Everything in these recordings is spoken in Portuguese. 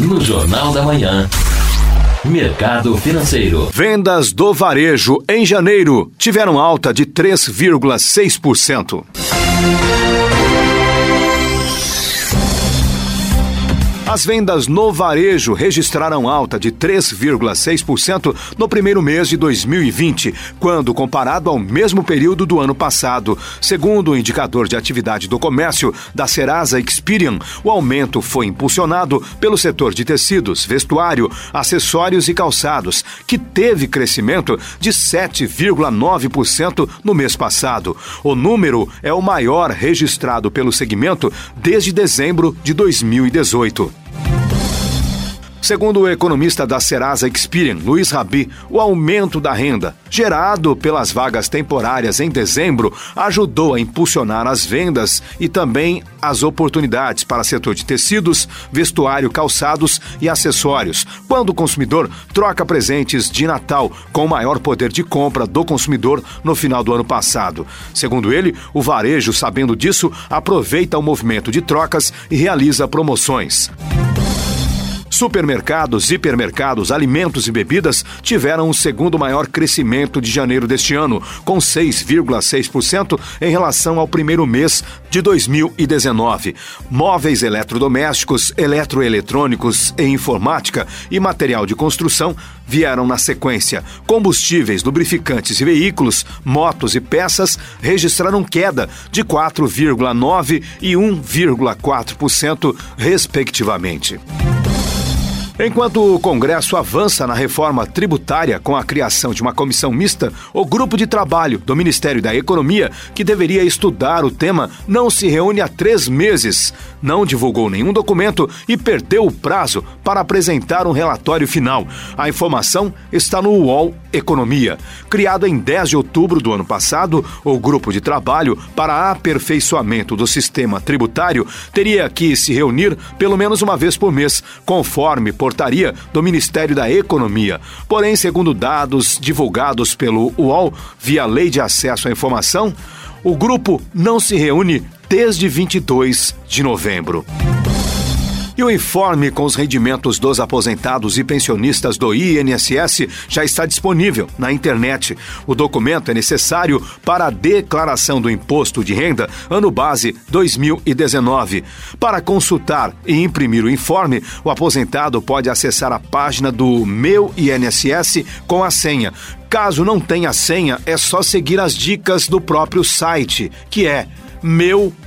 No Jornal da Manhã. Mercado Financeiro. Vendas do varejo em janeiro tiveram alta de 3,6%. As vendas no varejo registraram alta de 3,6% no primeiro mês de 2020, quando comparado ao mesmo período do ano passado. Segundo o indicador de atividade do comércio da Serasa Experian, o aumento foi impulsionado pelo setor de tecidos, vestuário, acessórios e calçados, que teve crescimento de 7,9% no mês passado. O número é o maior registrado pelo segmento desde dezembro de 2018. Segundo o economista da Serasa Experian, Luiz Rabi, o aumento da renda, gerado pelas vagas temporárias em dezembro, ajudou a impulsionar as vendas e também as oportunidades para setor de tecidos, vestuário, calçados e acessórios, quando o consumidor troca presentes de Natal com maior poder de compra do consumidor no final do ano passado. Segundo ele, o varejo, sabendo disso, aproveita o movimento de trocas e realiza promoções. Supermercados, hipermercados, alimentos e bebidas tiveram o segundo maior crescimento de janeiro deste ano, com 6,6% em relação ao primeiro mês de 2019. Móveis eletrodomésticos, eletroeletrônicos e informática e material de construção vieram na sequência. Combustíveis, lubrificantes e veículos, motos e peças registraram queda de 4,9% e 1,4%, respectivamente. Enquanto o Congresso avança na reforma tributária com a criação de uma comissão mista, o grupo de trabalho do Ministério da Economia, que deveria estudar o tema, não se reúne há três meses, não divulgou nenhum documento e perdeu o prazo para apresentar um relatório final. A informação está no UOL Economia. Criado em 10 de outubro do ano passado, o grupo de trabalho para aperfeiçoamento do sistema tributário teria que se reunir pelo menos uma vez por mês, conforme por portaria do Ministério da Economia. Porém, segundo dados divulgados pelo UOL via Lei de Acesso à Informação, o grupo não se reúne desde 22 de novembro. E o informe com os rendimentos dos aposentados e pensionistas do INSS já está disponível na internet. O documento é necessário para a declaração do imposto de renda ano base 2019. Para consultar e imprimir o informe, o aposentado pode acessar a página do Meu INSS com a senha. Caso não tenha senha, é só seguir as dicas do próprio site, que é meu.inss.com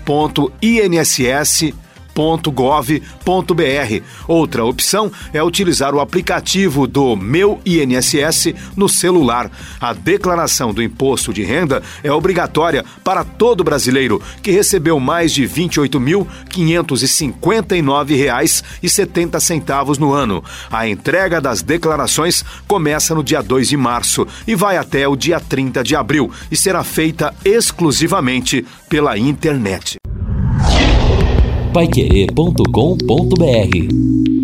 www.gov.br. Outra opção é utilizar o aplicativo do Meu INSS no celular. A declaração do imposto de renda é obrigatória para todo brasileiro que recebeu mais de R$ 28.559,70 no ano. A entrega das declarações começa no dia 2 de março e vai até o dia 30 de abril e será feita exclusivamente pela internet paiquerê.com.br